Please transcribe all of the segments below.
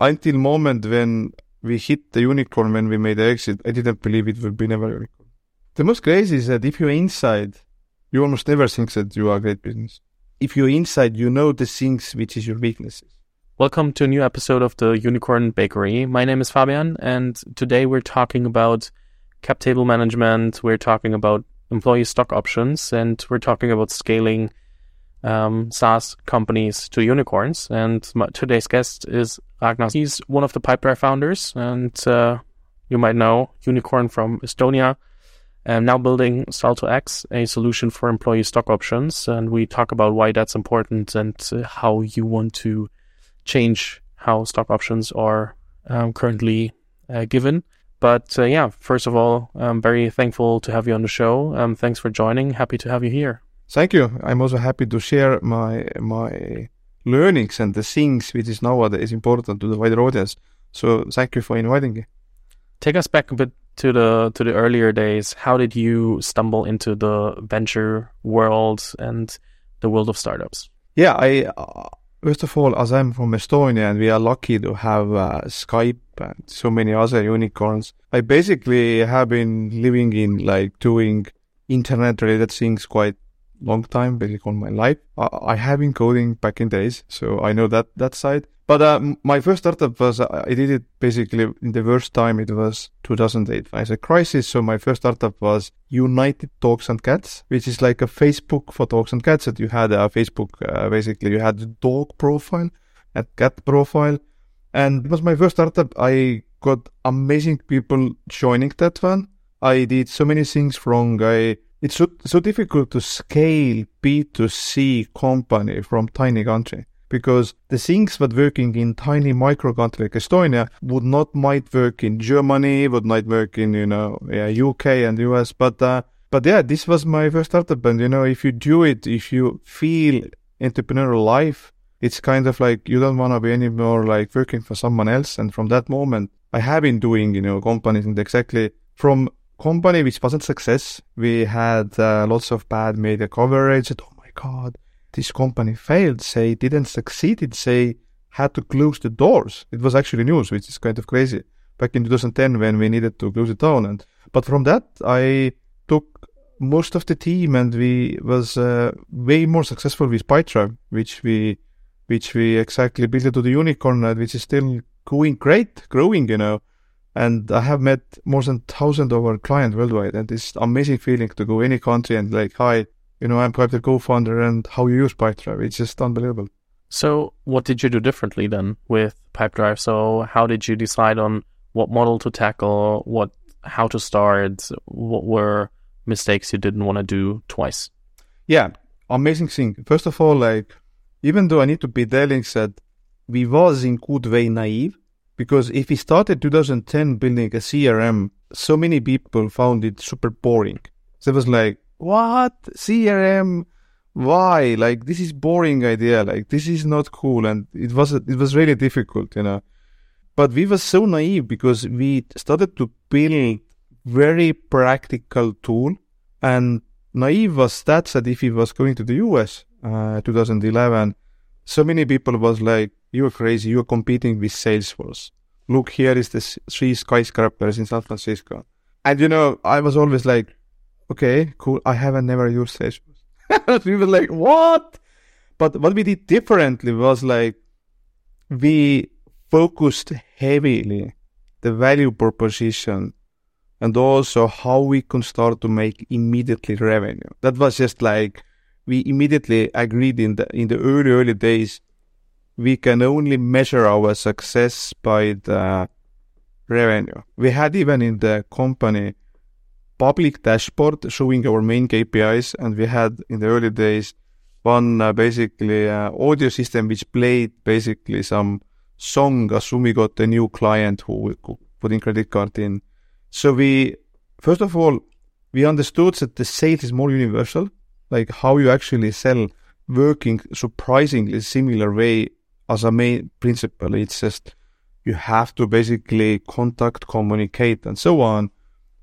until moment when we hit the unicorn, when we made the exit, I didn't believe it would be never unicorn. The most crazy is that if you're inside, you almost never think that you are a great business. If you're inside, you know the things which is your weaknesses. Welcome to a new episode of the Unicorn Bakery. My name is Fabian, and today we're talking about cap table management. We're talking about employee stock options, and we're talking about scaling um, SaaS companies to unicorns. And my, today's guest is Ragnar. He's one of the Pipedrive founders, and uh, you might know Unicorn from Estonia. And now building Salto X, a solution for employee stock options. And we talk about why that's important and uh, how you want to change how stock options are um, currently uh, given. But uh, yeah, first of all, I'm very thankful to have you on the show. Um, thanks for joining. Happy to have you here. Thank you. I'm also happy to share my my learnings and the things which is nowadays important to the wider audience. So thank you for inviting me. Take us back a bit to the to the earlier days. How did you stumble into the venture world and the world of startups? Yeah, I uh, first of all, as I'm from Estonia and we are lucky to have uh, Skype and so many other unicorns, I basically have been living in like doing internet related things quite long time, basically all my life. I, I have been coding back in days, so I know that that side. But uh, my first startup was uh, I did it basically in the worst time. It was 2008 financial crisis. So my first startup was United Dogs and Cats, which is like a Facebook for dogs and cats. That you had a Facebook uh, basically you had dog profile and cat profile, and it was my first startup. I got amazing people joining that one. I did so many things wrong. I it's so, so difficult to scale B2C company from tiny country because the things that working in tiny micro country like Estonia would not might work in Germany, would not work in, you know, yeah, UK and US. But, uh, but yeah, this was my first startup. And, you know, if you do it, if you feel entrepreneurial life, it's kind of like you don't want to be anymore like working for someone else. And from that moment, I have been doing, you know, companies and exactly from company which wasn't success. We had uh, lots of bad media coverage. oh my god, this company failed. They didn't succeed. It they had to close the doors. It was actually news, which is kind of crazy. Back in 2010 when we needed to close it down. And but from that I took most of the team and we was uh, way more successful with Pipedrive, which we which we exactly built to the unicorn, which is still going great, growing, you know. And I have met more than thousand of our clients worldwide, and it's amazing feeling to go any country and like, hi, you know, I'm Pipe the co-founder, and how you use Pipedrive. It's just unbelievable. So, what did you do differently then with Pipedrive? So, how did you decide on what model to tackle, what, how to start? What were mistakes you didn't want to do twice? Yeah, amazing thing. First of all, like, even though I need to be telling that we was in good way naive, because if we started 2010 building a CRM, so many people found it super boring. So it was like, what? CRM? Why? Like, this is boring idea. Like, this is not cool. And it was, it was really difficult, you know. But we were so naive because we started to build very practical tool and naive was that that if he was going to the US, uh, 2011, so many people was like, you're crazy. You're competing with Salesforce. Look, here is the three skyscrapers in San Francisco. And you know, I was always like, okay, cool. I haven't never used Salesforce. we were like, what? But what we did differently was like, we focused heavily the value proposition and also how we can start to make immediately revenue. That was just like, we immediately agreed in the, in the early, early days we can only measure our success by the revenue. We had even in the company public dashboard showing our main KPIs, and we had in the early days one uh, basically uh, audio system which played basically some song as soon we got a new client who put in credit card in. So we, first of all, we understood that the sales is more universal, like how you actually sell working surprisingly similar way as a main principle. It's just you have to basically contact, communicate, and so on.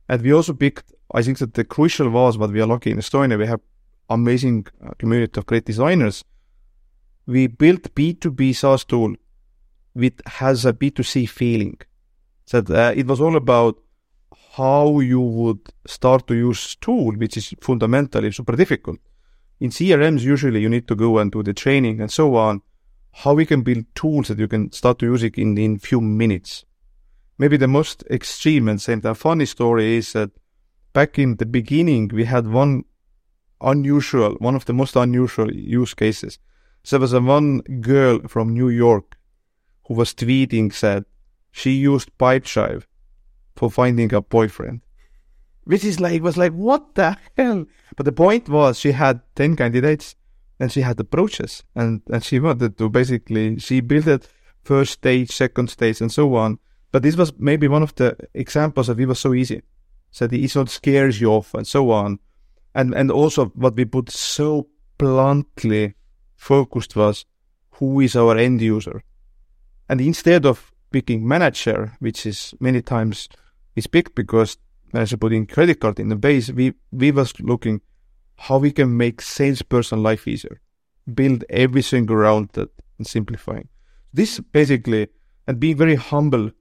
And we also picked, I think that the crucial was what we are lucky in Estonia, we have amazing uh, community of great designers. We built B2B SaaS tool which has a B2C feeling. That uh, it was all about how you would start to use tool, which is fundamentally super difficult. In CRMs, usually you need to go and do the training and so on. How we can build tools that you can start to use it in in few minutes. Maybe the most extreme and same time funny story is that back in the beginning we had one unusual, one of the most unusual use cases. So there was a one girl from New York who was tweeting said she used Pipedrive for finding a boyfriend. Which is like, was like, what the hell? But the point was she had 10 candidates and she had approaches and, and she wanted to basically, she built it first stage, second stage and so on. But this was maybe one of the examples of it was so easy. So it not scares you off and so on. And, and also what we put so bluntly focused was who is our end user. And instead of picking manager, which is many times is picked because manager putting credit card in the base, we, we was looking how we can make salesperson life easier, build everything around that and simplifying. This basically, and being very humble,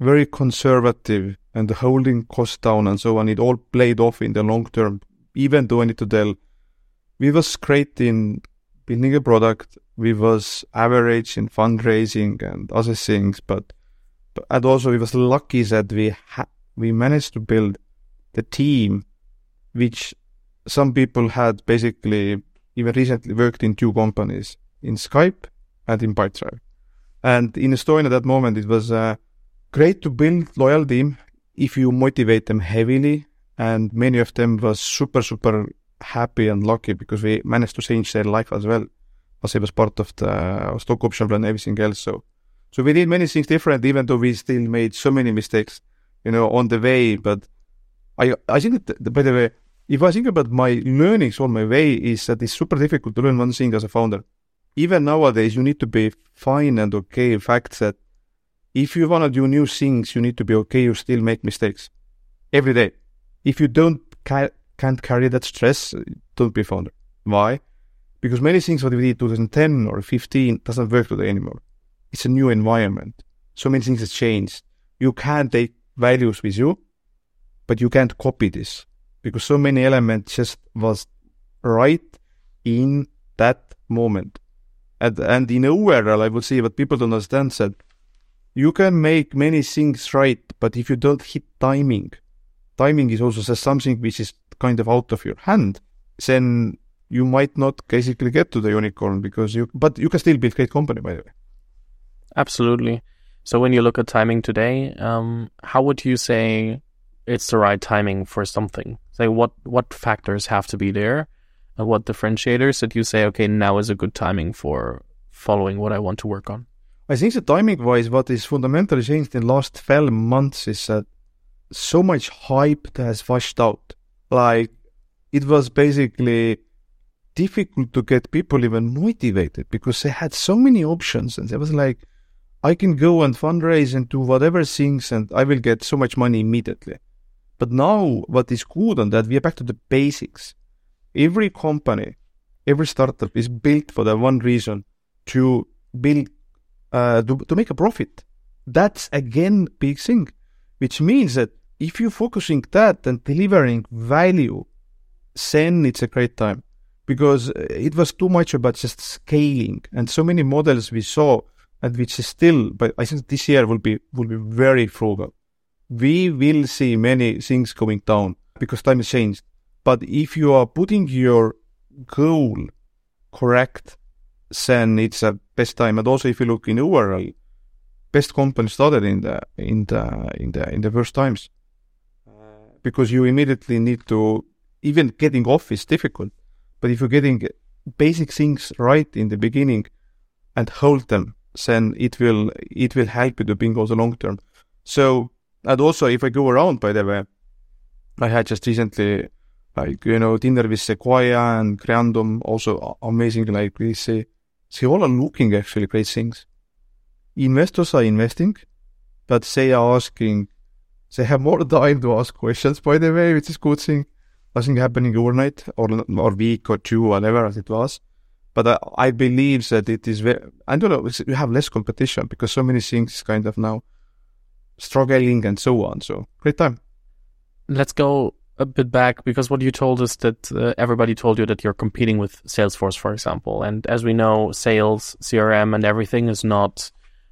very conservative and holding costs down and so on, it all played off in the long term. Even though I need to tell, we was great in building a product, we was average in fundraising and other things, but and also we was lucky that we ha- we managed to build the team, which some people had basically even recently worked in two companies, in Skype and in Pipedrive. And in Estonia at that moment, it was uh, great to build loyal team if you motivate them heavily. And many of them was super, super happy and lucky because we managed to change their life as well. As it was part of the stock option plan and everything else. So, so we did many things different, even though we still made so many mistakes, you know, on the way. But I, I think that, by the way, if I think about my learnings on my way, is that it's super difficult to learn one thing as a founder. Even nowadays, you need to be fine and okay. In Fact that if you want to do new things, you need to be okay. You still make mistakes every day. If you don't ca- can't carry that stress, don't be a founder. Why? Because many things what we did 2010 or 15 doesn't work today anymore. It's a new environment. So many things have changed. You can't take values with you, but you can't copy this because so many elements just was right in that moment. And, and in overall, I would say what people don't understand that you can make many things right, but if you don't hit timing, timing is also something which is kind of out of your hand, then you might not basically get to the unicorn because you, but you can still build great company, by the way. Absolutely. So when you look at timing today, um, how would you say it's the right timing for something? Say what what factors have to be there, and what differentiators that you say, okay, now is a good timing for following what I want to work on. I think the timing wise, what is fundamentally changed in the last 12 months is that so much hype that has washed out. Like it was basically difficult to get people even motivated because they had so many options and there was like I can go and fundraise and do whatever things and I will get so much money immediately. But now what is good on that we are back to the basics. Every company, every startup is built for the one reason to build uh, to, to make a profit. That's again big thing, which means that if you're focusing that and delivering value, then it's a great time because uh, it was too much about just scaling and so many models we saw and which is still, but I think this year will be, will be very frugal. We will see many things going down because time has changed. But if you are putting your goal correct, then it's a best time. And also if you look in overall, best company started in the, in the, in the, in the first times. because you immediately need to, even getting off is difficult. But if you're getting basic things right in the beginning and hold them then it will it will help you to bingo the long term. So and also if I go around by the way, I had just recently like you know dinner with Sequoia and Creandum, also amazing like we say they all are looking actually great things. Investors are investing, but they are asking they have more time to ask questions by the way, which is good thing. Nothing happening overnight or or week or two, whatever as it was. But I, I believe that it is very, I don't know, you have less competition because so many things is kind of now struggling and so on. So great time. Let's go a bit back because what you told us that uh, everybody told you that you're competing with Salesforce, for example. And as we know, sales, CRM, and everything is not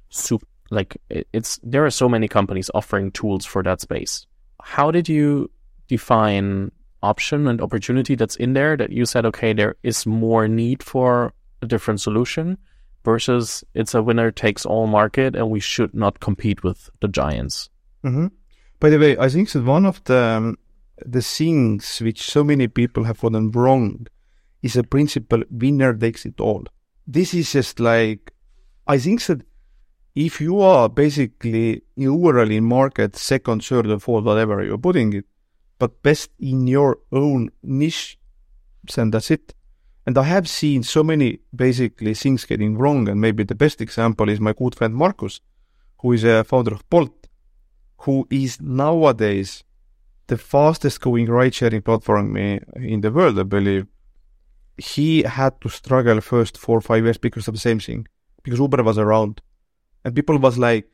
super, like it's, there are so many companies offering tools for that space. How did you define option and opportunity that's in there that you said, okay, there is more need for a different solution versus it's a winner takes all market and we should not compete with the giants. Mm-hmm. By the way, I think that one of the um, the things which so many people have gotten wrong is a principle winner takes it all. This is just like I think that if you are basically overall in market second, third, or fourth, whatever you're putting it, but best in your own niche, then that's it. And I have seen so many basically things getting wrong, and maybe the best example is my good friend Markus, who is a founder of Bolt, who is nowadays the fastest growing ride sharing platform in the world, I believe. He had to struggle first four or five years because of the same thing, because Uber was around. And people was like,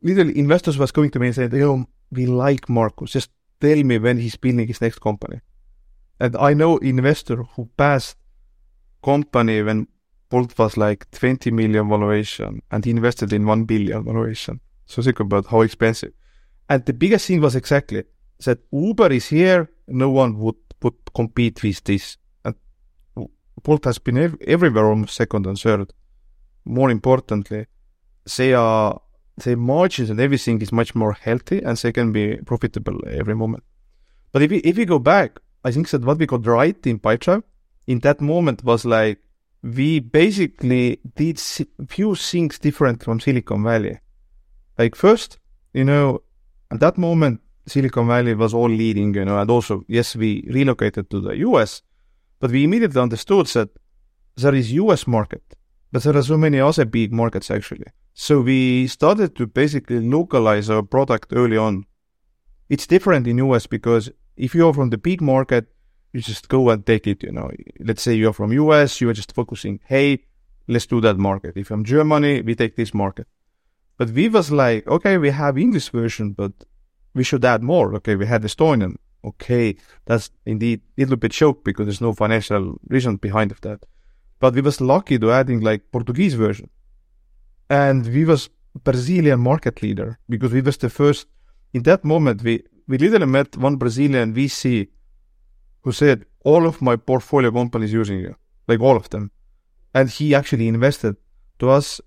literally investors was coming to me and saying, "Oh, we like Markus, just tell me when he's building his next company. And I know investor who passed company when Bolt was like 20 million valuation and he invested in 1 billion valuation. So think about how expensive. And the biggest thing was exactly that Uber is here, no one would, would compete with this. And Bolt has been ev- everywhere almost second and third. More importantly, they are the margins and everything is much more healthy and they can be profitable every moment. But if we, if we go back, I think that what we got right in Pipedrive in that moment was like, we basically did few things different from Silicon Valley. Like first, you know, at that moment, Silicon Valley was all leading, you know, and also, yes, we relocated to the US, but we immediately understood that there is US market, but there are so many other big markets actually. So we started to basically localize our product early on. It's different in US because if you're from the big market, you just go and take it, you know. Let's say you're from US, you are just focusing, hey, let's do that market. If I'm Germany, we take this market. But we was like, okay, we have English version, but we should add more. Okay, we had Estonian. Okay, that's indeed a little bit choke because there's no financial reason behind of that. But we was lucky to adding like Portuguese version and we was Brazilian market leader because we was the first. In that moment, we we literally met one Brazilian VC who said all of my portfolio companies using you, like all of them, and he actually invested to us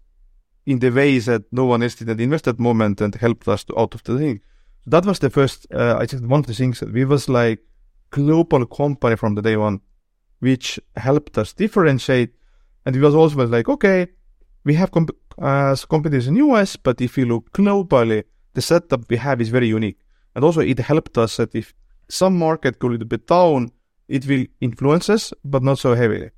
in the ways that no one else did invest that moment and helped us to, out of the thing. So that was the first. Uh, I think one of the things that we was like global company from the day one, which helped us differentiate, and we was also like okay we have comp- uh, companies in US, but if you look globally, the setup we have is very unique. And also it helped us that if some market go a little bit down, it will influence us, but not so heavily.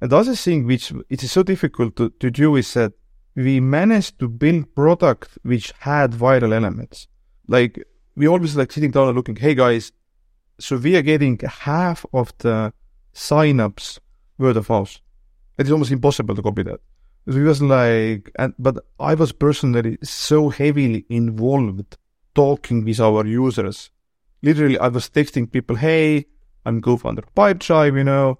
And the other thing which it is so difficult to, to do is that we managed to build product which had viral elements. Like we always like sitting down and looking, hey guys, so we are getting half of the signups word of mouth. It is almost impossible to copy that. It was like, and but I was personally so heavily involved talking with our users. Literally, I was texting people, "Hey, I'm co-founder of Pipedrive," you know.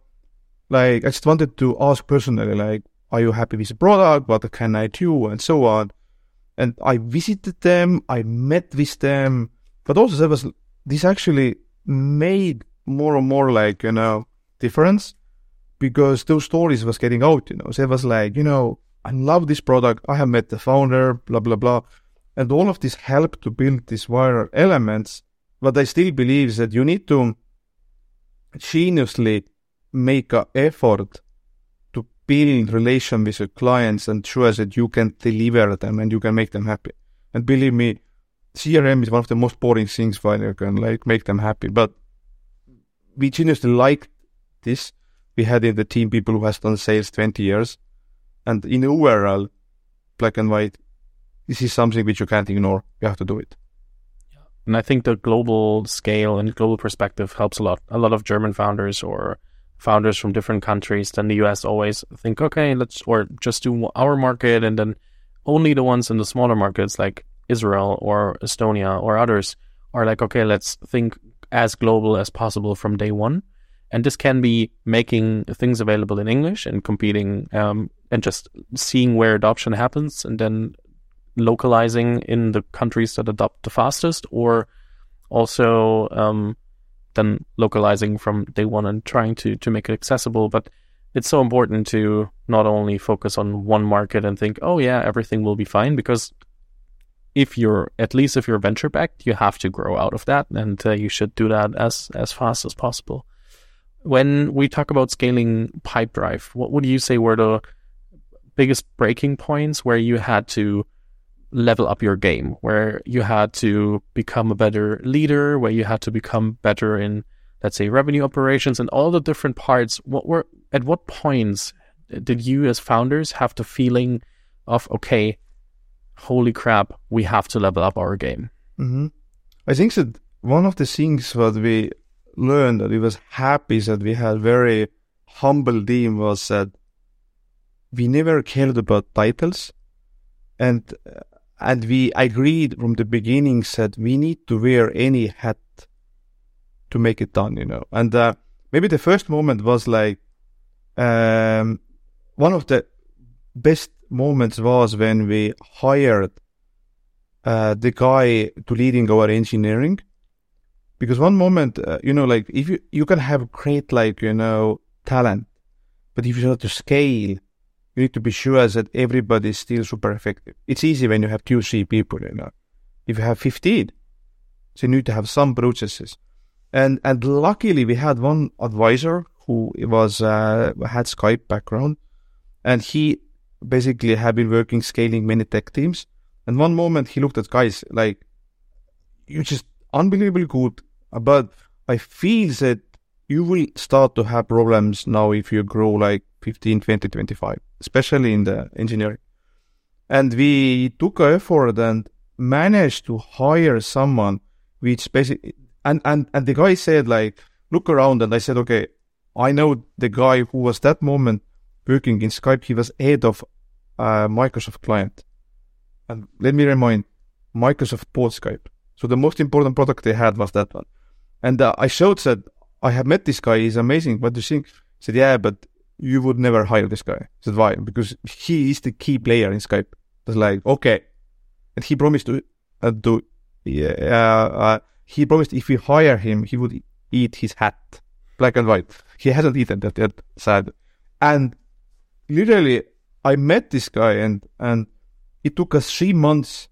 Like, I just wanted to ask personally, like, "Are you happy with the product? What can I do?" and so on. And I visited them, I met with them, but also there was this actually made more and more like you know difference because those stories was getting out, you know. So it was like, you know, I love this product. I have met the founder, blah, blah, blah. And all of this helped to build these viral elements. But I still believe that you need to geniusly make an effort to build relation with your clients and show us that you can deliver them and you can make them happy. And believe me, CRM is one of the most boring things where you can like make them happy. But we geniusly like this we had in the team people who has done sales 20 years. And in overall, black and white, this is something which you can't ignore. You have to do it. And I think the global scale and global perspective helps a lot. A lot of German founders or founders from different countries, then the US always think, okay, let's, or just do our market. And then only the ones in the smaller markets like Israel or Estonia or others are like, okay, let's think as global as possible from day one. And this can be making things available in English and competing um, and just seeing where adoption happens and then localizing in the countries that adopt the fastest or also um, then localizing from day one and trying to, to make it accessible. But it's so important to not only focus on one market and think, oh yeah, everything will be fine because if you're at least if you're venture backed, you have to grow out of that, and uh, you should do that as as fast as possible. When we talk about scaling Pipedrive, what would you say were the biggest breaking points where you had to level up your game, where you had to become a better leader, where you had to become better in, let's say, revenue operations and all the different parts? What were at what points did you as founders have the feeling of okay, holy crap, we have to level up our game? Mm-hmm. I think that one of the things that we learned that we was happy that we had very humble team was that we never cared about titles. And and we agreed from the beginning that we need to wear any hat to make it done you know. And uh, maybe the first moment was like um, one of the best moments was when we hired uh, the guy to leading our engineering because one moment uh, you know like if you you can have great like you know talent but if you have to scale you need to be sure that everybody is still super effective. It's easy when you have two three people you know. If you have 15 so you need to have some processes. And and luckily we had one advisor who was uh, had skype background and he basically had been working scaling many tech teams. And one moment he looked at guys like you're just unbelievably good but I feel that you will start to have problems now if you grow like 15, 20, 25, especially in the engineering. And we took a effort and managed to hire someone which basically, and, and, and the guy said like, look around. And I said, okay, I know the guy who was that moment working in Skype. He was head of uh, Microsoft client. And let me remind, Microsoft bought Skype. So the most important product they had was that one. And uh, I showed said, I have met this guy. He's amazing. What do you think? Said, yeah, but you would never hire this guy. I said, why? Because he is the key player in Skype. It's like, okay. And he promised to uh, do, yeah, uh, he promised if we hire him, he would eat his hat, black and white. He hasn't eaten that yet, sad. And literally, I met this guy and, and it took us three months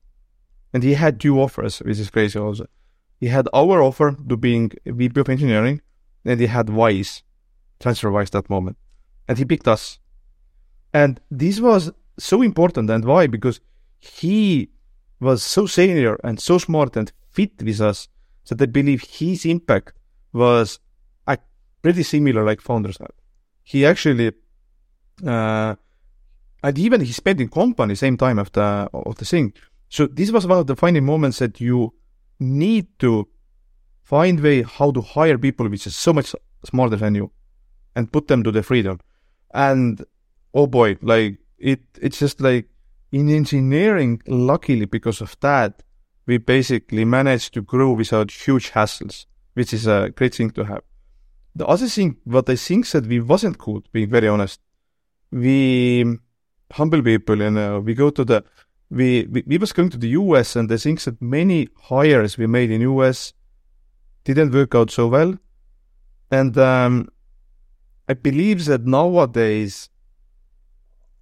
and he had two offers, which is crazy also. He had our offer to being VP of engineering, and he had Wise, TransferWise that moment. And he picked us. And this was so important. And why? Because he was so senior and so smart and fit with us that I believe his impact was pretty similar like founders had. He actually, uh, and even he spent in company same time after of the thing. So this was one of the finding moments that you need to find way how to hire people which is so much smarter than you and put them to the freedom. And oh boy, like it, it's just like in engineering, luckily because of that, we basically managed to grow without huge hassles, which is a great thing to have. The other thing, what I think that we wasn't good, being very honest, we humble people, and know, we go to the we, we, we was going to the US and the things that many hires we made in US didn't work out so well. And um, I believe that nowadays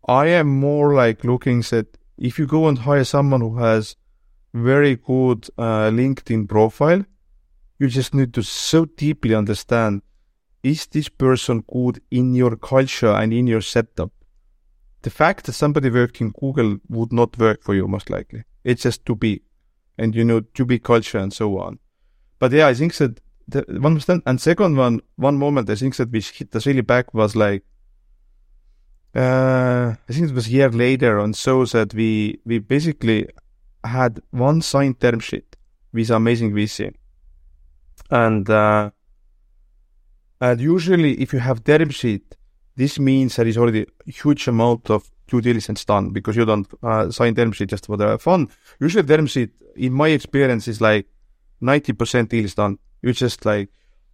I am more like looking at if you go and hire someone who has very good uh, LinkedIn profile, you just need to so deeply understand is this person good in your culture and in your setup? The fact that somebody worked in Google would not work for you, most likely. It's just too big and, you know, too big culture and so on. But yeah, I think that the one and second one, one moment I think that which hit us really back was like, uh, I think it was a year later on so that we, we basically had one signed term sheet with amazing VC. And, uh, And usually, if you have term sheet, this means there is already a huge amount of due diligence done because you don't uh, sign term sheet just for the fun. Usually, term sheet, in my experience, is like 90% deal is done. You just like,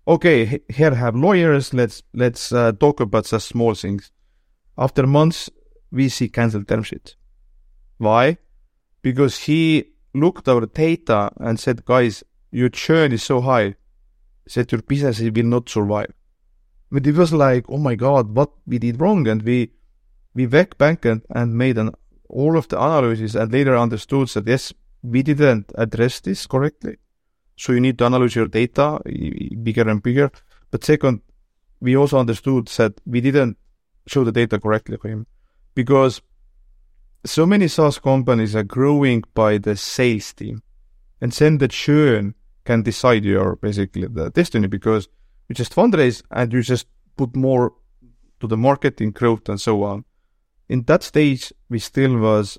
okay, here have lawyers. Let's let's uh, talk about such small things. After months, we see cancel term sheet. Why? Because he looked our data and said, guys, your churn is so high that your business will not survive. But it was like, oh my god, what we did wrong, and we we went back and, and made an all of the analysis, and later understood that yes, we didn't address this correctly. So you need to analyze your data bigger and bigger. But second, we also understood that we didn't show the data correctly for him because so many SaaS companies are growing by the sales team, and then the churn can decide your basically the destiny because you just fundraise and you just put more to the marketing growth and so on. In that stage, we still was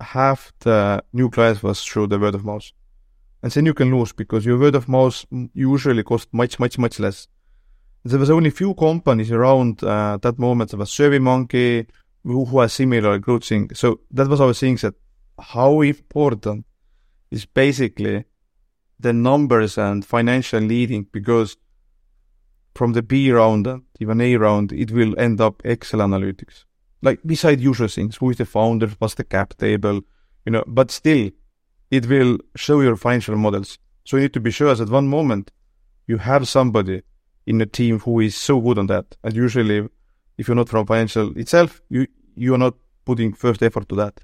half the new clients was through the word of mouth, and then you can lose because your word of mouth usually cost much much much less. There was only few companies around uh, that moment. There was SurveyMonkey, who, who has similar growth. So that was our thing that how important is basically the numbers and financial leading because from the B round even A round, it will end up Excel analytics. Like beside usual things, who is the founder, what's the cap table, you know, but still it will show your financial models. So you need to be sure that at one moment you have somebody in a team who is so good on that. And usually if you're not from financial itself, you you are not putting first effort to that.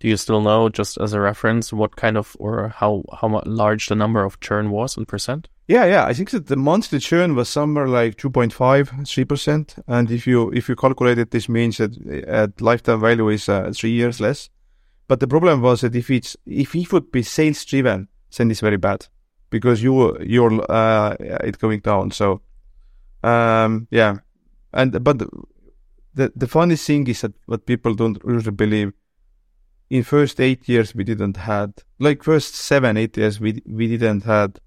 Do you still know, just as a reference, what kind of or how how large the number of churn was in percent? Yeah, yeah. I think that the monthly churn was somewhere like 2.5, 3 percent. And if you if you calculate it, this means that at lifetime value is uh, three years less. But the problem was that if it's if it would be sales driven, then it's very bad because you you're uh, it going down. So um, yeah, and but the the funny thing is that what people don't usually believe in first eight years we didn't had like first seven eight years we we didn't had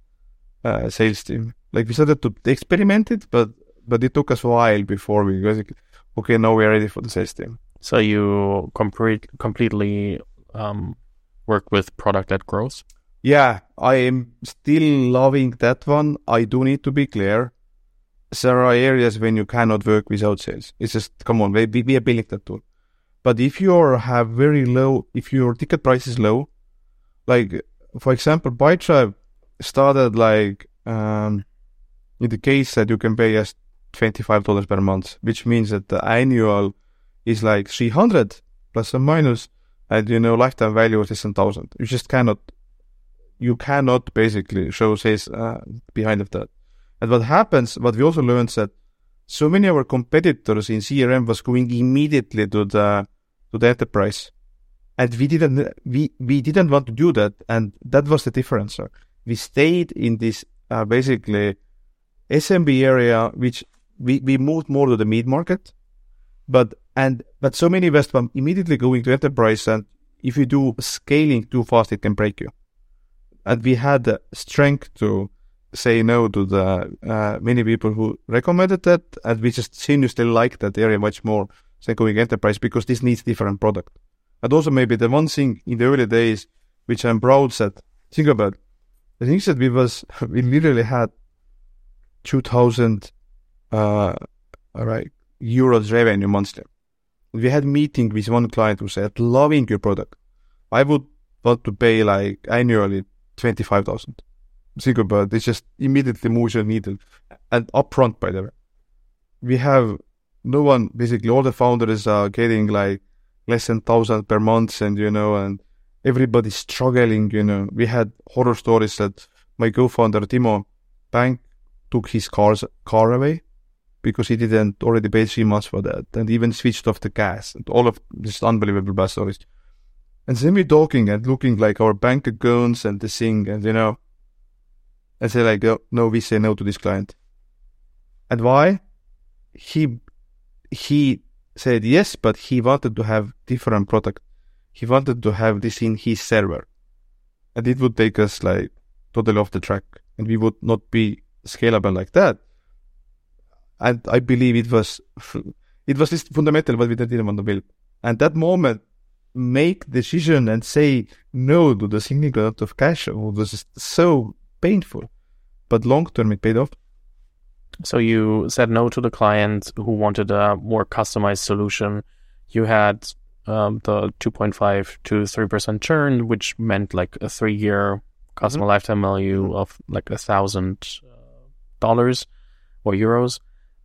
a sales team. Like we started to experiment it but but it took us a while before we was like, okay now we're ready for the sales team. So you complete completely um, work with product led growth yeah i am still loving that one. I do need to be clear. There are areas when you cannot work without sales. It's just come on, we, we are building that tool. But if you have very low, if your ticket price is low, like for example, Pipedrive started like um, in the case that you can pay us twenty five dollars per month, which means that the annual is like three hundred plus or minus, and you know lifetime value is ten thousand. You just cannot, you cannot basically show sales uh, behind of that. And what happens, what we also learned that so many of our competitors in CRM was going immediately to the to the enterprise, and we didn't we we didn't want to do that, and that was the difference. We stayed in this uh, basically SMB area, which we, we moved more to the mid market, but and but so many West immediately going to enterprise, and if you do scaling too fast, it can break you. And we had the strength to say no to the uh, many people who recommended that, and we just seriously like that area much more than going enterprise because this needs different product. And also maybe the one thing in the early days which I'm proud that think about the things that we was we literally had two thousand uh right euros revenue monthly. We had meeting with one client who said, loving your product. I would want to pay like annually twenty five thousand think about it, just immediately moves your needle. And upfront, by the way, we have no one, basically all the founders are getting like less than thousand per month and, you know, and everybody's struggling, you know. We had horror stories that my co-founder, Timo Bank, took his car's car away because he didn't already pay three months for that and even switched off the gas and all of this unbelievable bad stories. And then we're talking and looking like our bank accounts and the thing and, you know, and say like, oh, no, we say no to this client. And why? He he said yes, but he wanted to have different product. He wanted to have this in his server, and it would take us like totally off the track, and we would not be scalable like that. and I believe it was it was just fundamental what we didn't want to build. And that moment, make decision and say no to the significant amount of cash was so painful, but long term it paid off. So you said no to the client who wanted a more customized solution. You had um, the 2.5 to 3% churn, which meant like a three year customer mm-hmm. lifetime value mm-hmm. of like a thousand uh, dollars or euros.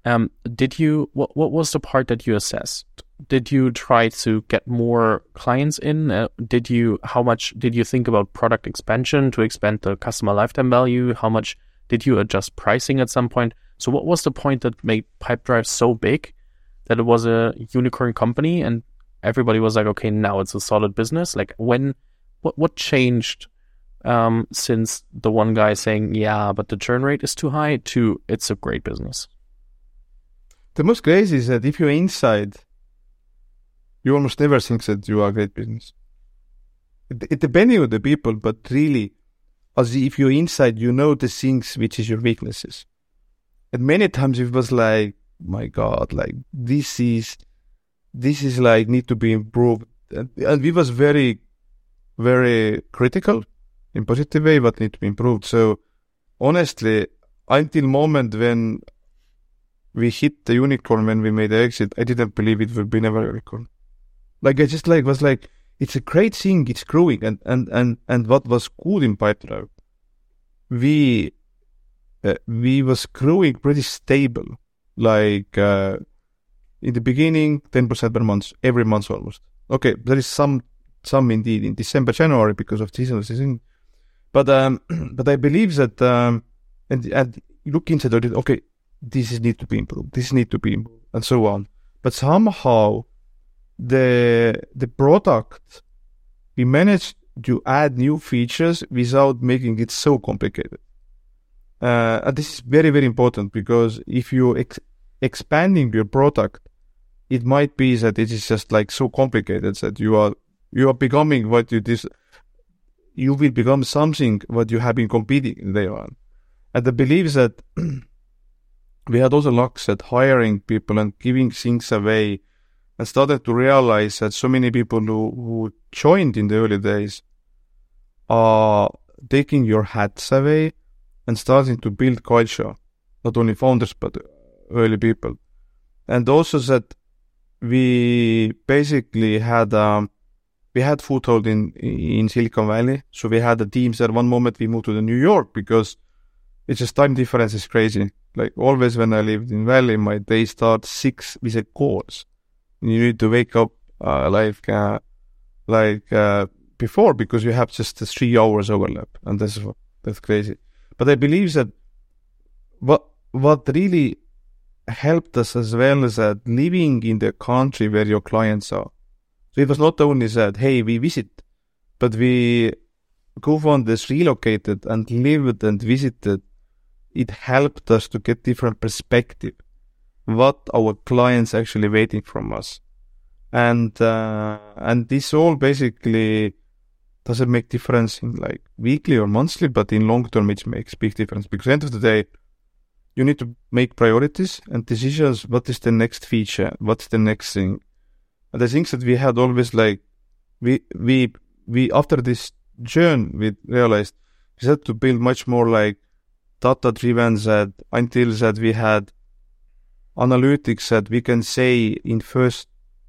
Um, did you, what, what was the part that you assessed? Did you try to get more clients in? Uh, did you, how much did you think about product expansion to expand the customer lifetime value? How much did you adjust pricing at some point? So what was the point that made Pipedrive so big that it was a unicorn company and everybody was like, okay, now it's a solid business? Like when, what, what changed um, since the one guy saying, yeah, but the churn rate is too high to it's a great business? The most crazy is that if you're inside, you almost never think that you are a great business. It, it depends on the people, but really, as if you're inside, you know the things which is your weaknesses. And many times it was like, my God, like this is, this is like need to be improved. And, and we was very, very critical in positive way, but need to be improved. So honestly, until moment when we hit the unicorn when we made the exit, I didn't believe it would be never unicorn. Like I just like was like, it's a great thing, it's growing, and and and and what was cool in Pipedrive, we uh, we was growing pretty stable. Like uh, in the beginning, ten percent per month, every month almost. Okay, there is some some indeed in December, January because of seasonal season, but um, but I believe that um, and and look into it. Okay, this is need to be improved. This need to be improved, and so on. But somehow, the the product we managed to add new features without making it so complicated. Uh, and this is very, very important because if you ex- expanding your product, it might be that it is just like so complicated that you are you are becoming what you this you will become something what you have been competing there on. And the belief that we had also locks at hiring people and giving things away and started to realize that so many people who, who joined in the early days are taking your hats away and starting to build culture, not only founders, but early people. And also that we basically had, um, we had foothold in, in Silicon Valley. So we had the teams at one moment we moved to the New York because it's just time difference is crazy. Like always when I lived in Valley, my day starts six with a course. You need to wake up, uh, like, uh, like, uh, before because you have just three hours overlap and that's, that's crazy. But I believe that what what really helped us as well that living in the country where your clients are. So it was not only that, hey, we visit, but we co-founders relocated and lived and visited. It helped us to get different perspective, what our clients actually waiting from us, and uh, and this all basically does it make difference in like weekly or monthly, but in long term it makes big difference because end of the day, you need to make priorities and decisions. What is the next feature? What's the next thing? And the things that we had always like, we, we, we, after this journey, we realized we had to build much more like data driven that until that we had analytics that we can say in first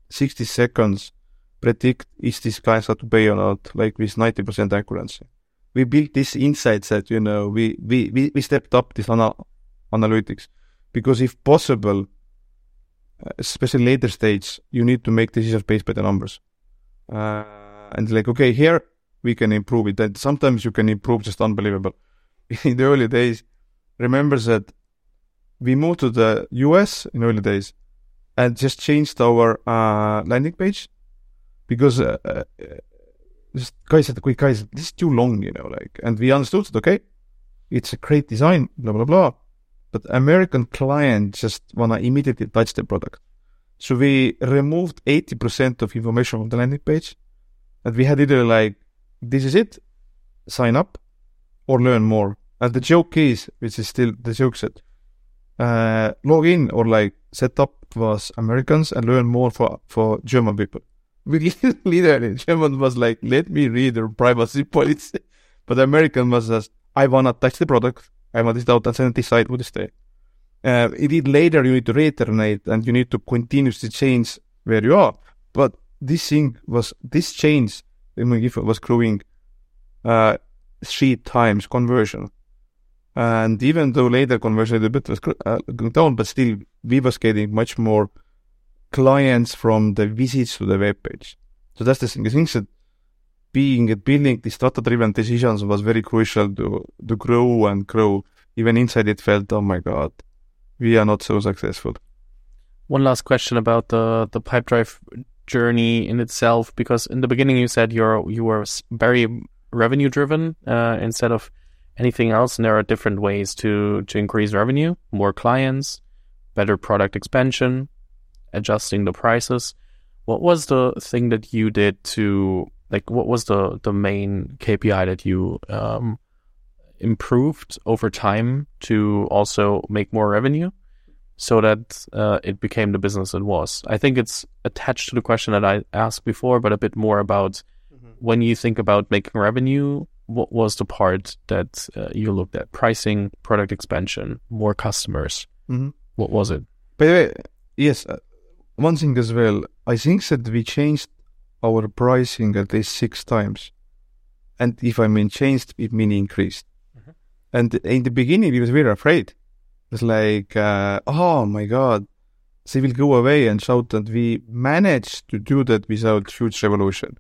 60 seconds predict is this guy going to pay or not, like with 90% accuracy. We built this insights that, you know, we, we, we, stepped up this anal- analytics because if possible, uh, especially later stage, you need to make decisions based by the numbers. Uh, and like, okay, here we can improve it. And sometimes you can improve just unbelievable. in the early days, remember that we moved to the US in early days and just changed our uh, landing page because uh, uh, just guys said, "Quick guys, this is too long," you know, like, and we understood that okay, it's a great design, blah blah blah, but American client just wanna immediately touch the product, so we removed eighty percent of information from the landing page, and we had either like, "This is it, sign up," or learn more. And the joke is, which is still the joke that uh, log in or like set up was Americans and learn more for for German people. We literally German was like, let me read the privacy policy, but American was just, I wanna touch the product, I want it out and then decide what to stay. Uh, indeed, later you need to reiterate and you need to continuously change where you are. But this thing was this change If it was growing uh, three times conversion. And even though later conversion a little bit was uh, going down, but still we was getting much more clients from the visits to the web page. So that's the thing. I think that being building these data driven decisions was very crucial to to grow and grow. Even inside it felt, oh my god, we are not so successful. One last question about the the Pipedrive journey in itself, because in the beginning you said you're you were very revenue driven uh, instead of anything else, and there are different ways to to increase revenue, more clients, better product expansion, adjusting the prices. What was the thing that you did to like? What was the the main KPI that you um, improved over time to also make more revenue? so that uh, it became the business it was. I think it's attached to the question that I asked before, but a bit more about mm-hmm. when you think about making revenue, what was the part that uh, you looked at? Pricing, product expansion, more customers. Mm-hmm. What was it? By the way, yes, uh, one thing as well. I think that we changed our pricing at least six times, and if I mean changed, it means increased. Mm-hmm. And in the beginning, we was very afraid it's like, uh, oh my god, they will go away and shout that we managed to do that without huge revolution.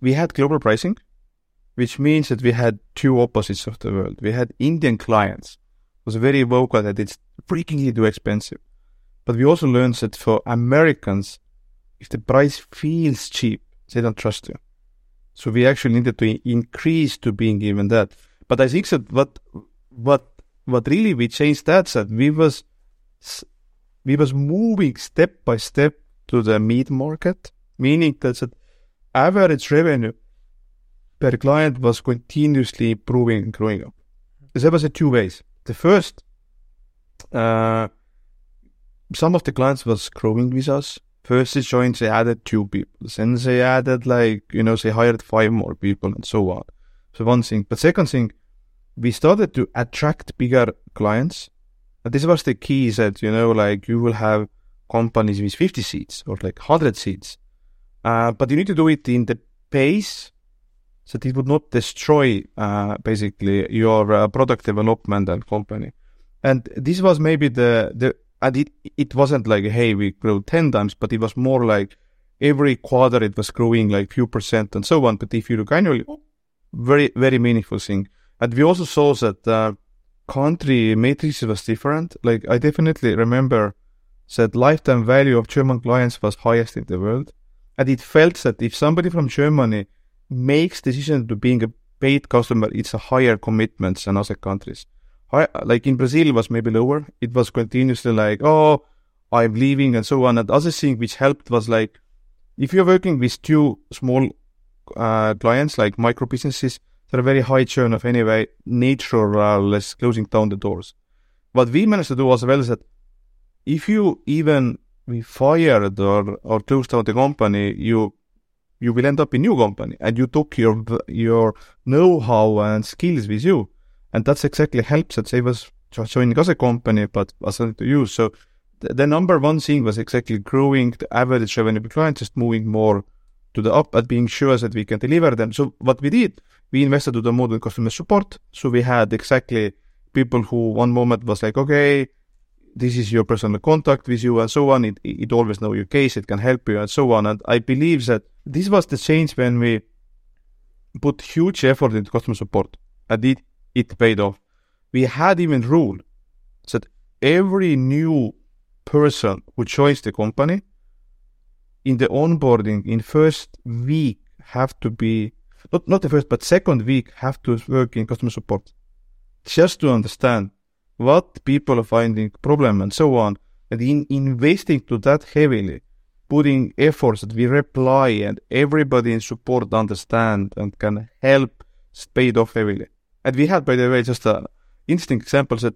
We had global pricing, which means that we had two opposites of the world. We had Indian clients was very vocal that it's freakingly too expensive. But we also learned that for Americans, if the price feels cheap, they don't trust you. So we actually needed to increase to being given that. But I think that what what what really we changed that that we was we was moving step by step to the mid market, meaning that the average revenue per client was continuously improving and growing up. There was a two ways. The first, uh, some of the clients was growing with us. First they joined, they added two people. Then they added like, you know, they hired five more people and so on. So one thing. But second thing, we started to attract bigger clients. And this was the key that, you know, like you will have companies with 50 seats or like 100 seats. Uh, but you need to do it in the pace so that it would not destroy uh, basically your uh, product development and company. And this was maybe the, the and it, it wasn't like, hey, we grew 10 times, but it was more like every quarter it was growing like few percent and so on. But if you look annually, very, very meaningful thing. And we also saw that uh, country matrix was different. Like I definitely remember that lifetime value of German clients was highest in the world. And it felt that if somebody from Germany makes decision to being a paid customer, it's a higher commitment than other countries. Like in Brazil, it was maybe lower. It was continuously like, oh, I'm leaving and so on. And other thing which helped was like, if you're working with two small uh, clients, like micro businesses, there are very high churn of anyway nature less closing down the doors. What we managed to do as well is that if you even we fired or, or closed down the company, you you will end up in new company and you took your your know-how and skills with you. And that's exactly helps that save us joining as a company, but as to use. So the, the, number one thing was exactly growing the average revenue per client, just moving more to the up and being sure that we can deliver them. So what we did, we invested to the modern customer support. So we had exactly people who one moment was like, okay, this is your personal contact with you and so on. It, it always know your case. It can help you and so on. And I believe that this was the change when we put huge effort into customer support and it, it paid off. We had even rule that every new person who joins the company in the onboarding in first week have to be not not the first but second week have to work in customer support. Just to understand what people are finding problem and so on. And in investing to that heavily putting efforts that we reply and everybody in support understand and can help paid off heavily and we had by the way just a interesting example that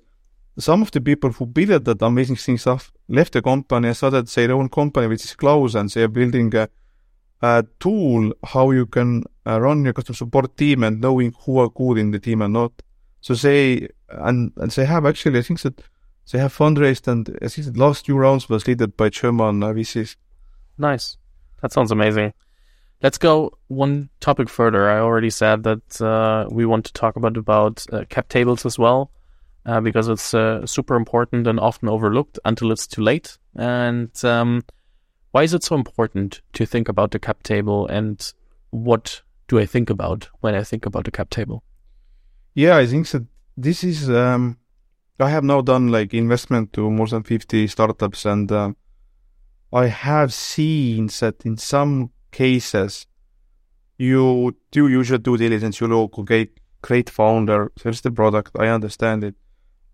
some of the people who built that amazing thing stuff left the company and started their own company, which is close, and they are building a, a tool how you can uh, run your customer support team and knowing who are good in the team and not. So they and, and they have actually, I think that they have fundraised, and I think the last two rounds was led by German uh, VCs. Nice, that sounds amazing. Let's go one topic further. I already said that uh, we want to talk about about uh, cap tables as well uh, because it's uh, super important and often overlooked until it's too late. And um, why is it so important to think about the cap table and what do I think about when I think about the cap table? Yeah, I think that this is. Um, I have now done like investment to more than fifty startups, and uh, I have seen that in some cases you do usual due diligence. You look, okay, great founder, here's the product, I understand it,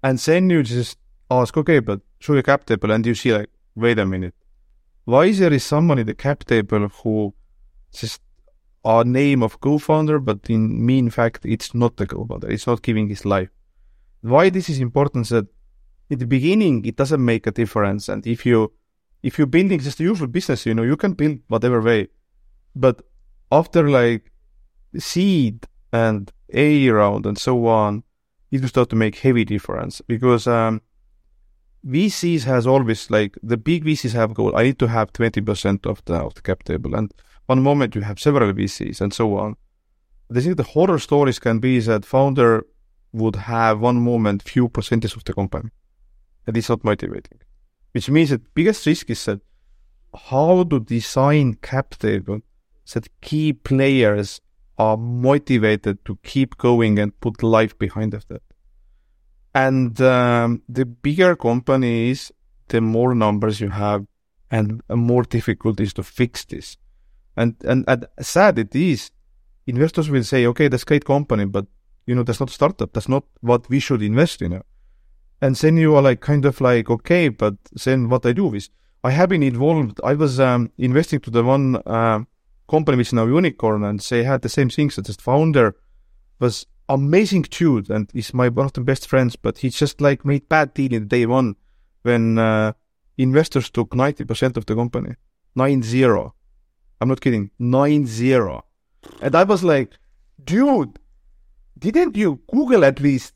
and then you just ask, okay, but show your cap table, and you see like, wait a minute, why is there is someone in the cap table who just a name of co-founder, but in mean fact, it's not the co-founder. It's not giving his life. Why this is important that in the beginning, it doesn't make a difference. And if you, if you're building just a usual business, you know, you can build whatever way. But after like seed and A round and so on, it will start to make heavy difference because um, VCs has always like the big VCs have goal. I need to have twenty percent of the of the cap table, and one moment you have several VCs and so on. I think the horror stories can be that founder would have one moment few percentage of the company, and it's not motivating. Which means that biggest risk is that how to design cap table that key players are motivated to keep going and put life behind of that. And um, the bigger companies, the more numbers you have, and more difficult is to fix this. And, and and sad it is. Investors will say, okay, that's great company, but you know that's not startup. That's not what we should invest in. And then you are like kind of like, okay, but then what I do is I have been involved. I was um, investing to the one uh, company which is now unicorn, and they had the same things. That the founder was amazing dude, and he's my one of the best friends. But he just like made bad deal in day one when uh, investors took ninety percent of the company, nine zero. I'm not kidding, nine zero. And I was like, dude, didn't you Google at least?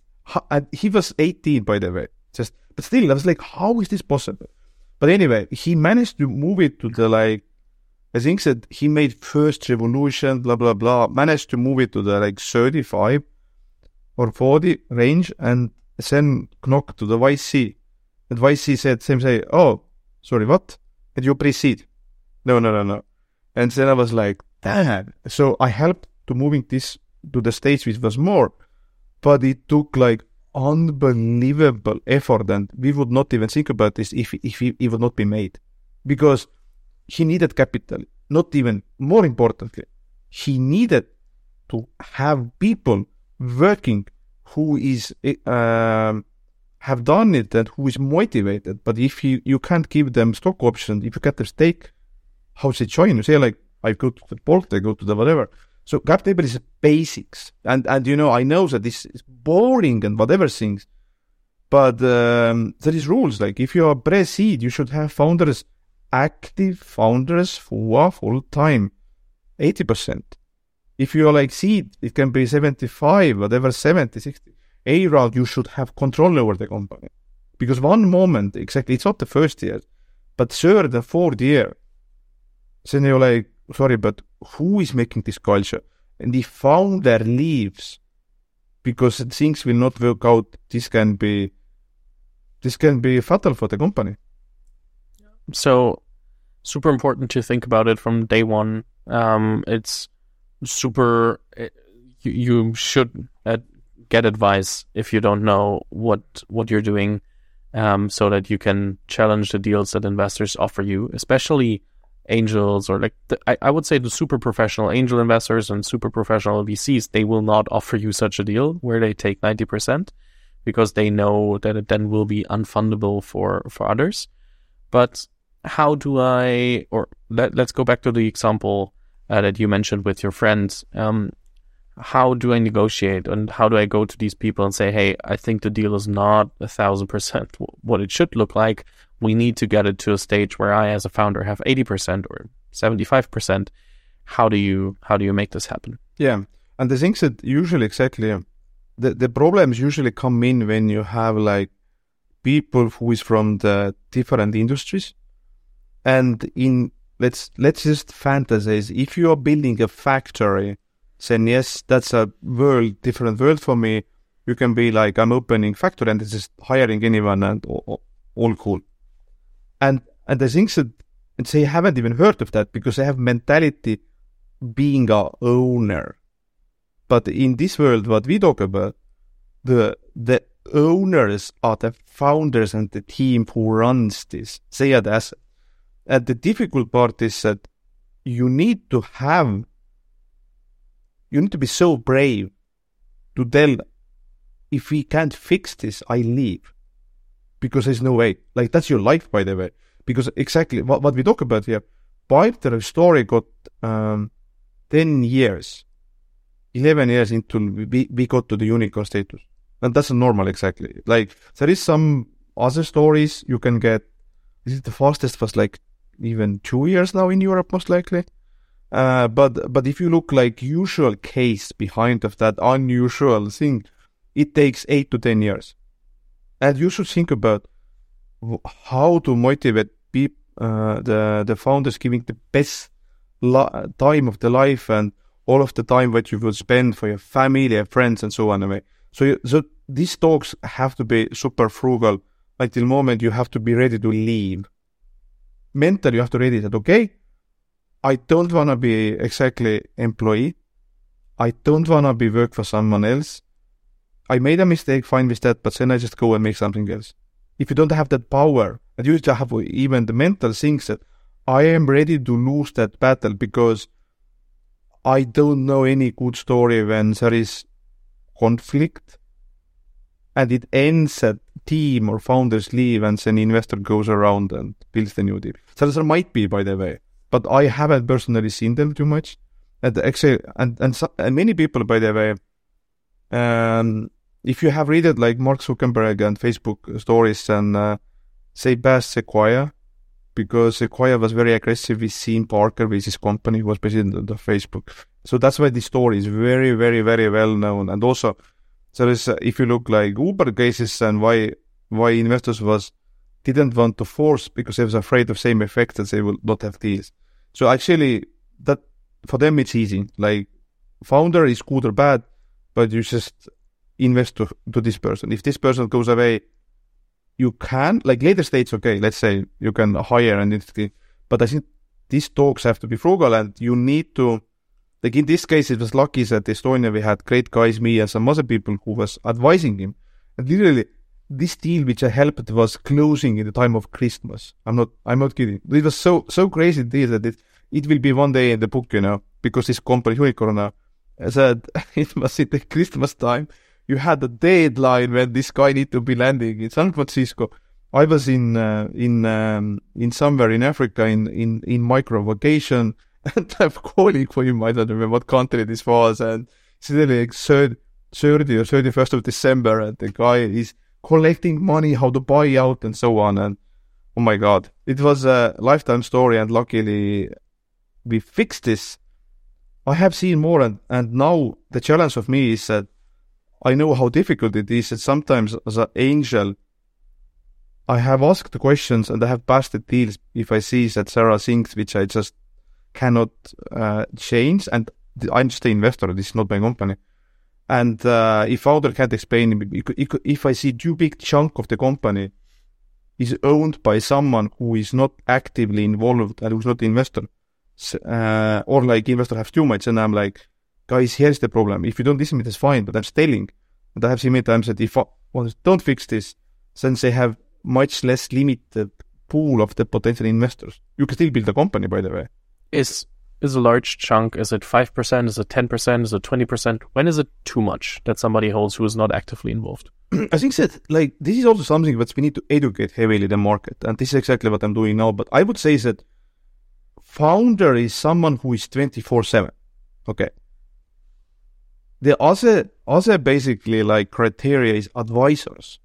And he was 18, by the way. Just, but still, I was like, how is this possible? But anyway, he managed to move it to the like I think that he made first revolution, blah blah blah, managed to move it to the like 35 or 40 range, and then knocked to the YC. And YC said, same say, oh, sorry, what? And you proceed. No, no, no, no. And then I was like, damn. So I helped to moving this to the stage which was more, but it took like unbelievable effort, and we would not even think about this if if it would not be made, because he needed capital. Not even more importantly, he needed to have people working who is uh, have done it and who is motivated. But if you, you can't give them stock options, if you get the stake, how they join? You say like, I go to the port, I go to the whatever. So cap table is basics, and and you know I know that this is boring and whatever things, but um, there is rules. Like if you are pre-seed, you should have founders active founders who are full time, 80%. If you are like seed, it can be 75, whatever, 70, 60. A round, you should have control over the company. Because one moment, exactly, it's not the first year, but third and fourth year, then you're like, sorry, but who is making this culture? And the founder leaves because things will not work out. This can be, this can be fatal for the company. So super important to think about it from day one. Um, it's super. It, eh, you, should uh, get advice if you don't know what what you're doing, um, so that you can challenge the deals that investors offer you, especially angels or like the, I, I would say the super professional angel investors and super professional VCs. They will not offer you such a deal where they take ninety percent because they know that it then will be unfundable for for others. But how do I, or let, let's go back to the example uh, that you mentioned with your friends. Um, how do I negotiate and how do I go to these people and say, hey, I think the deal is not a thousand percent what it should look like. We need to get it to a stage where I, as a founder, have eighty percent or seventy five percent. How do you how do you make this happen? Yeah, and the things that usually exactly the the problems usually come in when you have like people who is from the different industries, and in let's let's just fantasize if you are building a factory then yes, that's a world, different world for me. You can be like, I'm opening factory and just hiring anyone and all, all cool. And, and the things that, and they haven't even heard of that because they have mentality being a owner. But in this world, what we talk about, the, the owners are the founders and the team who runs this. They are the. And the difficult part is that you need to have you need to be so brave to tell, if we can't fix this, I leave. Because there's no way. Like, that's your life, by the way. Because exactly what, what we talk about here, Pipedrive story got um, 10 years, 11 years into we, we got to the unicorn status. And that's normal, exactly. Like, there is some other stories you can get. Is it the fastest was like even two years now in Europe, most likely? Uh, but but if you look like usual case behind of that unusual thing, it takes eight to ten years, and you should think about how to motivate people, uh, the the founders giving the best time of the life and all of the time that you will spend for your family and friends and so on. Anyway. So you, so these talks have to be super frugal. The moment you have to be ready to leave. Mentally, you have to ready that okay I don't want to be exactly employee. I don't want to be work for someone else. I made a mistake, fine with that, but then I just go and make something else. If you don't have that power, and you just have even the mental things that I am ready to lose that battle because I don't know any good story when there is conflict and it ends at team or founders leave and then investor goes around and builds the new deal. So there might be, by the way but I haven't personally seen them too much. And actually, and and, so, and many people, by the way, um, if you have read it like Mark Zuckerberg and Facebook stories, and uh, say best Sequoia, because Sequoia was very aggressive with Sean Parker, with his company, who was president of Facebook. So that's why the story is very, very, very well known. And also, there is, uh, if you look like Uber cases and why why investors was didn't want to force because they was afraid of same effect that they will not have these. So actually, that for them it's easy. Like founder is good or bad, but you just invest to to this person. If this person goes away, you can like later stage. Okay, let's say you can hire and but I think these talks have to be frugal and you need to. Like in this case, it was lucky that Estonia we had great guys, me and some other people who was advising him, and literally this deal which I helped was closing in the time of Christmas. I'm not, I'm not kidding. It was so, so crazy deal that it, it will be one day in the book, you know, because this company, now, said it was in the Christmas time. You had a deadline when this guy need to be landing in San Francisco. I was in, uh, in, um, in somewhere in Africa in, in, in micro vacation and I'm calling for him. I don't remember what country this was. And it's really like 30, 30 or 31st of December and the guy is, collecting money, how to buy out, and so on. And oh my god, it was a lifetime story, and luckily we fixed this. I have seen more, and, and now the challenge of me is that I know how difficult it is. And sometimes as an angel, I have asked the questions and I have passed the deals if I see that there are things which I just cannot uh, change. And I'm just an investor. This is not my company. And uh, if can't explain, if I see too big chunk of the company is owned by someone who is not actively involved and who's not investor, uh, or like investor has too much, and I'm like, guys, here's the problem. If you don't listen to me, that's fine, but I'm telling. And I have seen many times that if I well, don't fix this, since they have much less limited pool of the potential investors. You can still build a company, by the way. Is is a large chunk? Is it 5%? Is it 10%? Is it 20%? When is it too much that somebody holds who is not actively involved? I think that like this is also something that we need to educate heavily the market, and this is exactly what I'm doing now. But I would say that founder is someone who is 24 seven. Okay. the other other basically like criteria is advisors,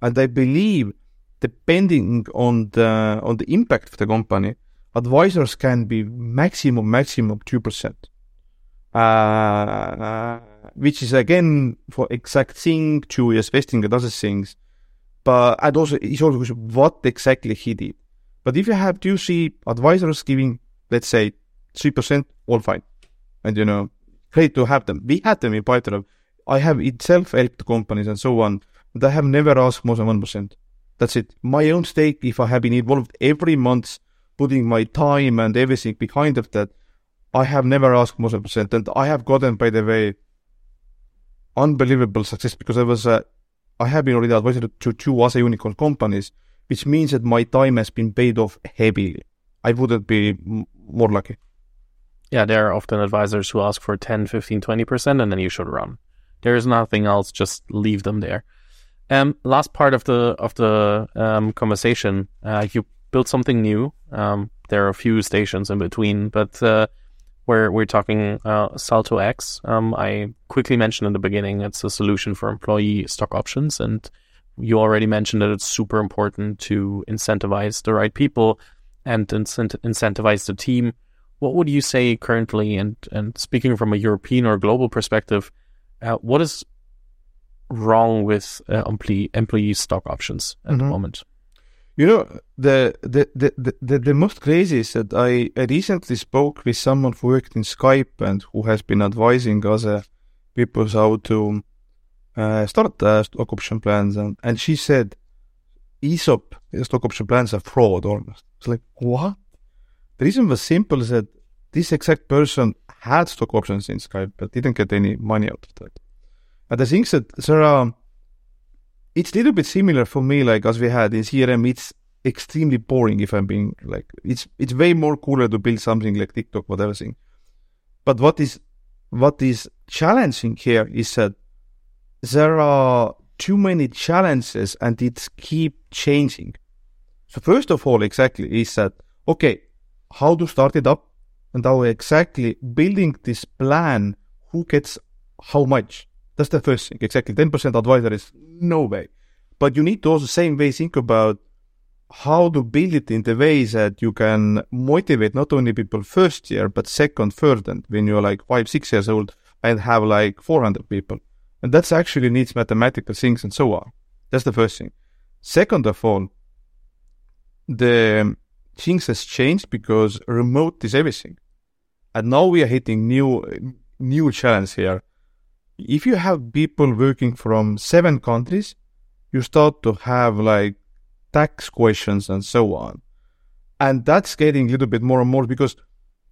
and I believe depending on the on the impact of the company, advisors can be maximum maximum two percent, uh, which is again for exact thing, two years vesting and other things, but and also it's also what exactly he did. But if you have two three advisors giving let's say three percent, all fine, and you know great to have them. We had them in Python. I have itself helped companies and so on, but I have never asked more than 1%. That's it. My own stake, if I have been involved every month, putting my time and everything behind of that, I have never asked more than percent. And I have gotten, by the way, unbelievable success because I was, uh, I have been already advised to two other unicorn companies, which means that my time has been paid off heavily. I wouldn't be more lucky yeah, there are often advisors who ask for 10, 15, 20%, and then you should run. There is nothing else, just leave them there. Um, last part of the of the um, conversation, uh, you built something new. Um, there are a few stations in between, but uh, we're we're talking uh, Salto X. Um, I quickly mentioned in the beginning it's a solution for employee stock options, and you already mentioned that it's super important to incentivize the right people and incent- incentivize the team what would you say currently, and, and speaking from a European or global perspective, uh, what is wrong with uh, employee, employee stock options at mm-hmm. the moment? You know, the, the, the, the, the most crazy is that I, I recently spoke with someone who worked in Skype and who has been advising other people how to uh, start uh, stock option plans. And, and she said, ESOP, stock option plans are fraud almost. It's like, what? The reason was simple is that this exact person had stock options in Skype but didn't get any money out of that. And I think that there are, it's a little bit similar for me, like as we had in CRM, it's extremely boring if I'm being like, it's, it's way more cooler to build something like TikTok, whatever thing. But what is, what is challenging here is that there are too many challenges and it's keep changing. So first of all, exactly is that, okay, how to start it up and how exactly building this plan, who gets how much. That's the first thing. Exactly. 10% advisor is no way. But you need to also same way think about how to build it in the ways that you can motivate not only people first year, but second, third, and when you're like five, six years old and have like 400 people. And that's actually needs mathematical things and so on. That's the first thing. Second of all, the things has changed because remote is everything. And now we are hitting new, new challenge here. If you have people working from seven countries, you start to have like tax questions and so on. And that's getting a little bit more and more because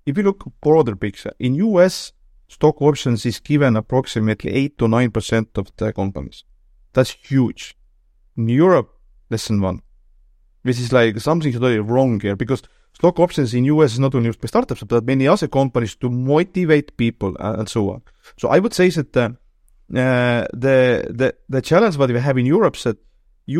if you look broader picture, in US, stock options is given approximately 8 to 9% of the companies. That's huge. In Europe, less than one which is like something totally wrong here because stock options in US is not only used by startups but many other companies to motivate people and so on. So I would say that uh, the the the challenge that we have in Europe is that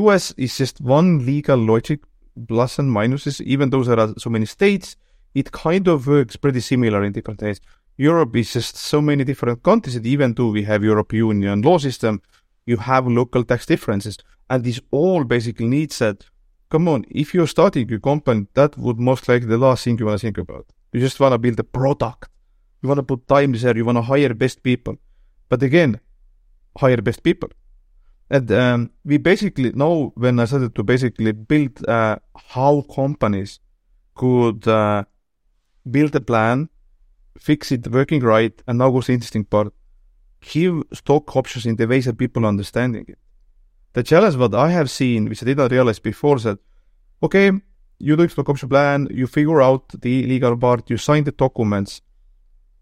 US is just one legal logic plus and minuses. Even though there are so many states, it kind of works pretty similar in different ways. Europe is just so many different countries that even though we have European Union law system, you have local tax differences, and this all basically needs that come on, if you're starting a company, that would most likely the last thing you want to think about. You just want to build a product. You want to put time there. You want to hire best people. But again, hire best people. And um, we basically know when I started to basically build uh, how companies could uh, build a plan, fix it working right, and now goes the interesting part. Give stock options in the ways that people understanding it. The challenge what I have seen, which I did not realize before, is that okay, you do stock option plan, you figure out the legal part, you sign the documents,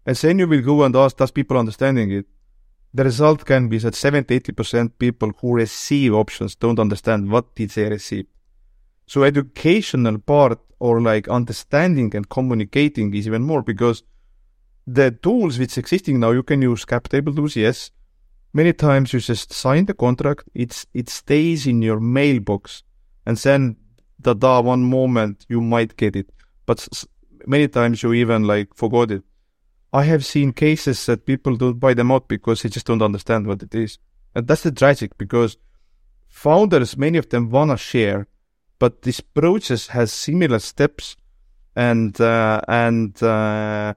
and then you will go and ask, does people understanding it? The result can be that 70-80% people who receive options don't understand what did they receive. So educational part or like understanding and communicating is even more because the tools which existing now, you can use cap table tools, yes, Many times you just sign the contract, it's it stays in your mailbox, and then the da one moment you might get it, but many times you even like forgot it. I have seen cases that people don't buy them out because they just don't understand what it is. And that's the tragic because founders, many of them want to share, but this process has similar steps and, uh, and, uh,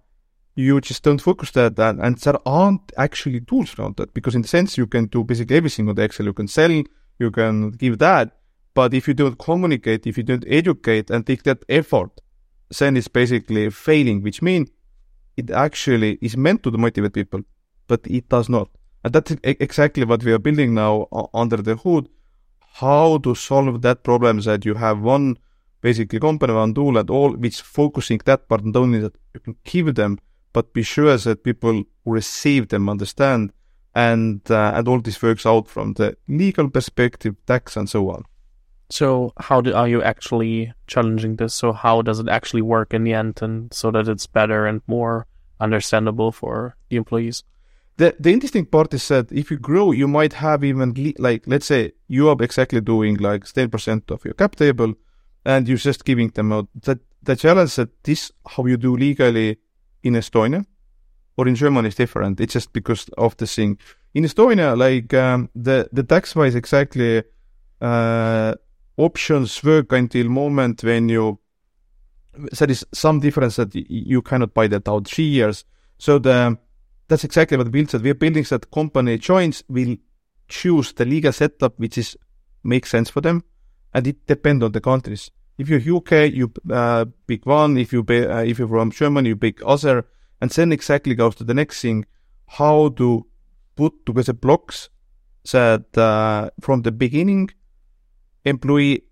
you just don't focus that and, and there aren't actually tools around that because in the sense you can do basically everything on the Excel. You can sell, you can give that. But if you don't communicate, if you don't educate and take that effort, then it's basically failing, which means it actually is meant to motivate people, but it does not. And that's exactly what we are building now under the hood. How to solve that problem that you have one basically company, one tool and all, which focusing that part, and only that you can give them but be sure that people receive them, understand, and uh, and all this works out from the legal perspective, tax, and so on. So, how do, are you actually challenging this? So, how does it actually work in the end, and so that it's better and more understandable for the employees? The the interesting part is that if you grow, you might have even le- like let's say you are exactly doing like ten percent of your cap table, and you're just giving them out. That the challenge that this how you do legally in Estonia or in Germany is different. It's just because of the thing. In Estonia, like um, the the tax wise exactly uh, options work until moment when you there is some difference that you cannot buy that out three years. So the that's exactly what we said. We are building that company joins will choose the legal setup which is makes sense for them, and it depends on the countries. If you're UK, you uh, pick one. If you be, uh, if you're from Germany, you pick other, and then exactly goes to the next thing: how to put together blocks that uh, from the beginning, employee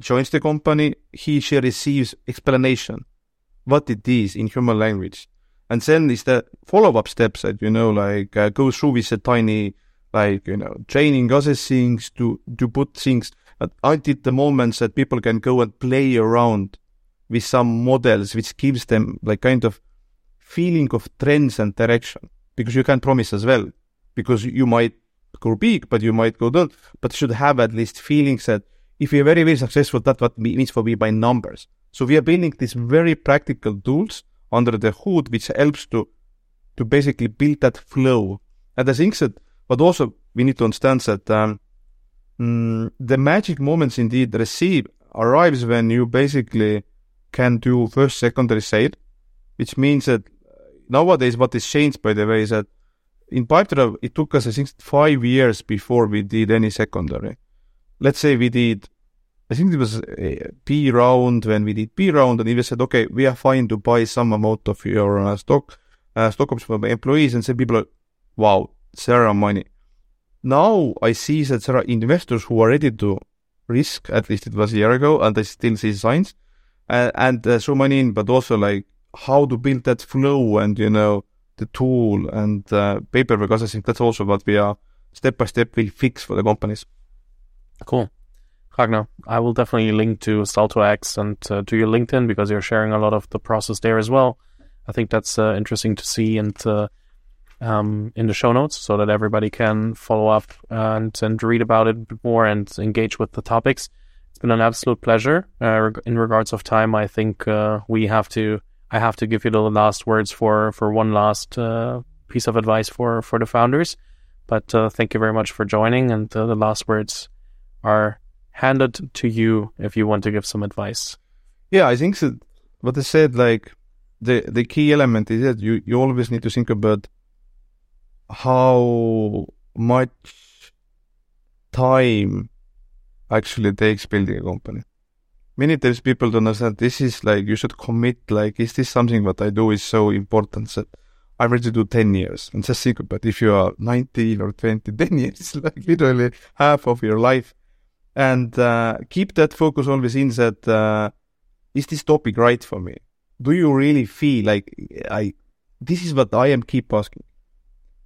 joins the company, he she receives explanation what it is in human language, and then is the follow-up steps that you know, like uh, go through with a tiny, like you know, training other things to to put things I did the moments that people can go and play around with some models, which gives them like kind of feeling of trends and direction. Because you can't promise as well, because you might go big, but you might go down, but should have at least feelings that if you're very, very successful, that's what means for me by numbers. So we are building these very practical tools under the hood, which helps to, to basically build that flow. And I think that, but also we need to understand that, um, mm, the magic moments indeed receive arrives when you basically can do first secondary sale, which means that nowadays what is changed by the way is that in Pipedrive it took us I think five years before we did any secondary. Let's say we did I think it was a B round when we did B round and we said okay we are fine to buy some amount of your uh, stock uh, stock options for employees and some people are, wow are money now I see that there are investors who are ready to risk, at least it was a year ago, and I still see signs. Uh, and uh, so many, but also like how to build that flow and, you know, the tool and uh, paper, because I think that's also what we are step by step will fix for the companies. Cool. Ragnar, I will definitely link to Salto and uh, to your LinkedIn because you're sharing a lot of the process there as well. I think that's uh, interesting to see and uh, um, in the show notes so that everybody can follow up and, and read about it more and engage with the topics. It's been an absolute pleasure. Uh, in regards of time, I think uh, we have to. I have to give you the last words for for one last uh, piece of advice for for the founders. But uh, thank you very much for joining, and uh, the last words are handed to you if you want to give some advice. Yeah, I think that what I said, like the the key element is that you you always need to think about how much time actually takes building a company. Many times people don't understand this is like you should commit like is this something that I do is so important that I'm ready to do 10 years and just think about if you are 19 or 20, 10 years is like literally half of your life. And uh, keep that focus always in that uh, is this topic right for me? Do you really feel like I this is what I am keep asking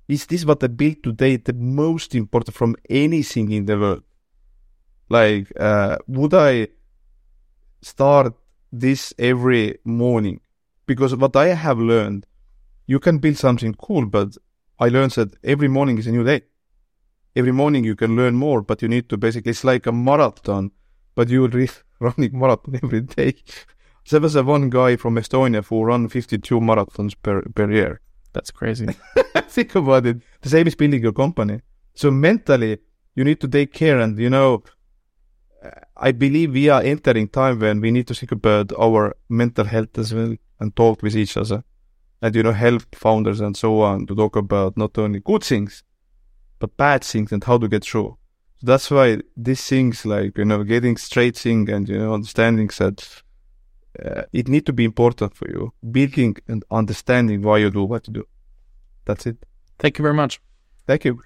is this what I built today the most important from anything in the world? Like, uh, would I start this every morning? Because what I have learned, you can build something cool, but I learned that every morning is a new day. Every morning you can learn more, but you need to basically, it's like a marathon, but you're running marathon every day. there was a one guy from Estonia who ran 52 marathons per, per year That's crazy. Think about it. The same is building your company. So mentally, you need to take care. And, you know, uh, I believe we are entering time when we need to think about our mental health as well and talk with each other. And, you know, help founders and so on to talk about not only good things, but bad things and how to get through. So that's why these things like, you know, getting straight thing and, you know, understanding that uh, it need to be important for you. Building and understanding why you do what you do. That's it. Thank you very much. Thank you.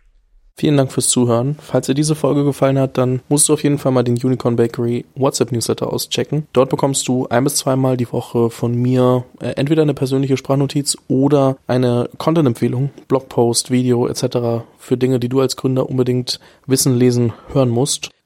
Vielen Dank fürs Zuhören. Falls dir diese Folge gefallen hat, dann musst du auf jeden Fall mal den Unicorn Bakery WhatsApp Newsletter auschecken. Dort bekommst du ein bis zweimal die Woche von mir äh, entweder eine persönliche Sprachnotiz oder eine Content-Empfehlung, Blogpost, Video etc. für Dinge, die du als Gründer unbedingt wissen, lesen, hören musst.